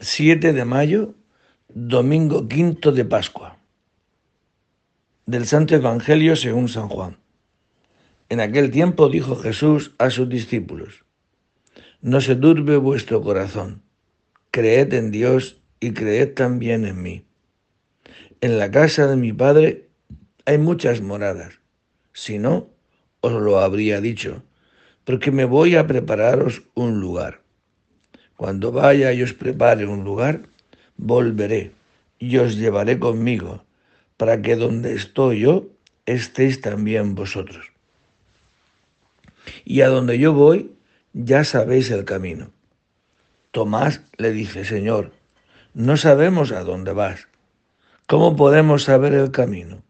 7 de mayo, domingo quinto de Pascua. Del Santo Evangelio según San Juan. En aquel tiempo dijo Jesús a sus discípulos, No se turbe vuestro corazón, creed en Dios y creed también en mí. En la casa de mi Padre hay muchas moradas, si no, os lo habría dicho, porque me voy a prepararos un lugar. Cuando vaya y os prepare un lugar, volveré y os llevaré conmigo, para que donde estoy yo, estéis también vosotros. Y a donde yo voy, ya sabéis el camino. Tomás le dice, Señor, no sabemos a dónde vas. ¿Cómo podemos saber el camino?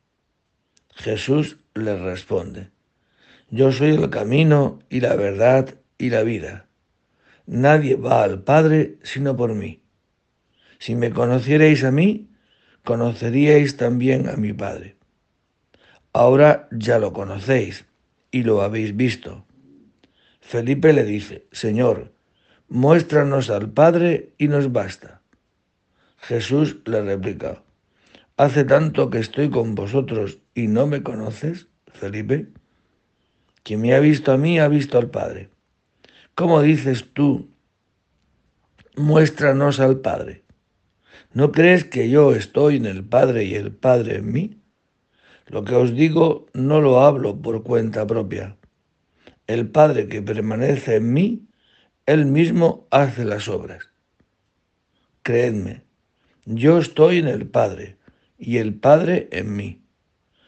Jesús le responde, Yo soy el camino y la verdad y la vida. Nadie va al Padre sino por mí. Si me conocierais a mí, conoceríais también a mi Padre. Ahora ya lo conocéis y lo habéis visto. Felipe le dice, Señor, muéstranos al Padre y nos basta. Jesús le replica, ¿hace tanto que estoy con vosotros y no me conoces, Felipe? Quien me ha visto a mí ha visto al Padre. ¿Cómo dices tú, muéstranos al Padre? ¿No crees que yo estoy en el Padre y el Padre en mí? Lo que os digo no lo hablo por cuenta propia. El Padre que permanece en mí, Él mismo hace las obras. Creedme, yo estoy en el Padre y el Padre en mí.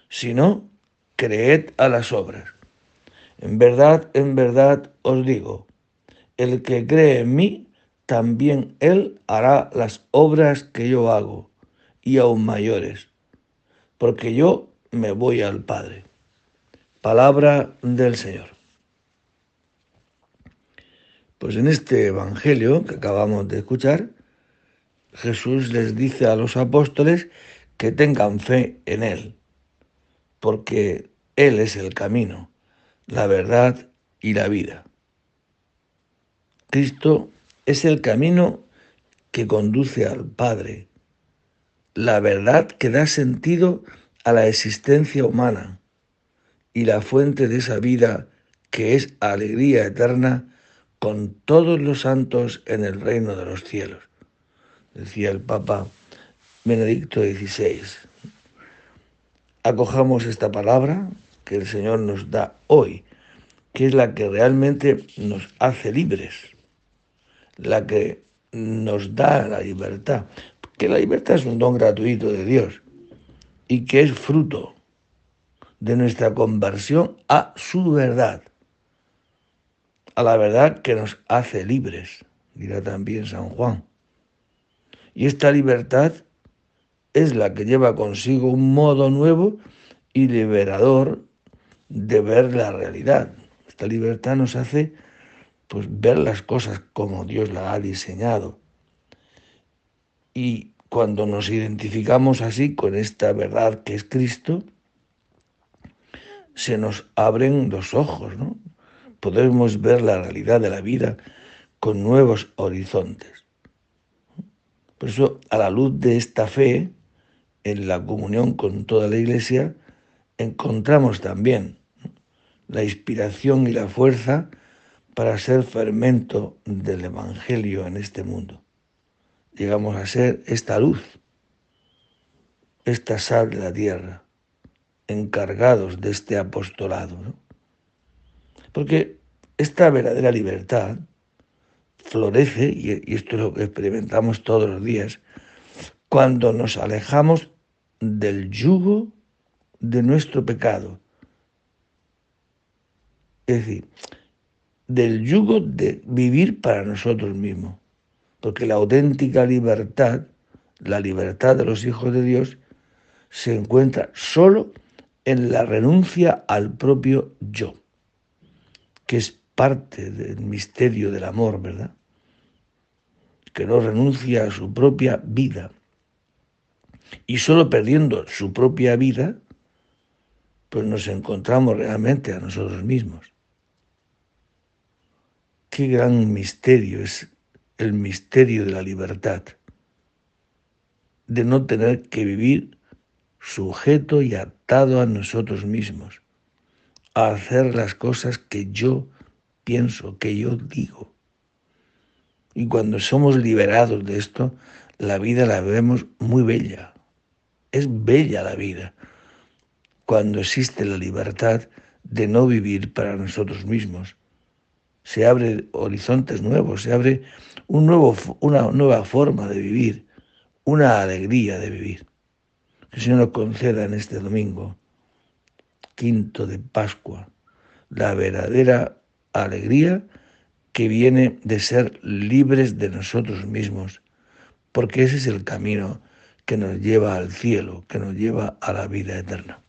Si no, creed a las obras. En verdad, en verdad os digo, el que cree en mí, también él hará las obras que yo hago, y aún mayores, porque yo me voy al Padre. Palabra del Señor. Pues en este Evangelio que acabamos de escuchar, Jesús les dice a los apóstoles que tengan fe en Él, porque Él es el camino, la verdad y la vida. Cristo es el camino que conduce al Padre, la verdad que da sentido a la existencia humana y la fuente de esa vida que es alegría eterna con todos los santos en el reino de los cielos, decía el Papa Benedicto XVI. Acojamos esta palabra que el Señor nos da hoy, que es la que realmente nos hace libres la que nos da la libertad, que la libertad es un don gratuito de Dios y que es fruto de nuestra conversión a su verdad, a la verdad que nos hace libres, dirá también San Juan. Y esta libertad es la que lleva consigo un modo nuevo y liberador de ver la realidad. Esta libertad nos hace pues ver las cosas como Dios las ha diseñado. Y cuando nos identificamos así con esta verdad que es Cristo, se nos abren los ojos, ¿no? Podemos ver la realidad de la vida con nuevos horizontes. Por eso, a la luz de esta fe, en la comunión con toda la Iglesia, encontramos también la inspiración y la fuerza para ser fermento del Evangelio en este mundo. Llegamos a ser esta luz, esta sal de la tierra, encargados de este apostolado. Porque esta verdadera libertad florece, y esto es lo que experimentamos todos los días, cuando nos alejamos del yugo de nuestro pecado. Es decir, del yugo de vivir para nosotros mismos. Porque la auténtica libertad, la libertad de los hijos de Dios, se encuentra solo en la renuncia al propio yo, que es parte del misterio del amor, ¿verdad? Que no renuncia a su propia vida. Y solo perdiendo su propia vida, pues nos encontramos realmente a nosotros mismos. Qué gran misterio es el misterio de la libertad, de no tener que vivir sujeto y atado a nosotros mismos, a hacer las cosas que yo pienso, que yo digo. Y cuando somos liberados de esto, la vida la vemos muy bella. Es bella la vida. Cuando existe la libertad de no vivir para nosotros mismos. Se abren horizontes nuevos, se abre una nueva forma de vivir, una alegría de vivir. Que el Señor nos conceda en este domingo, quinto de Pascua, la verdadera alegría que viene de ser libres de nosotros mismos, porque ese es el camino que nos lleva al cielo, que nos lleva a la vida eterna.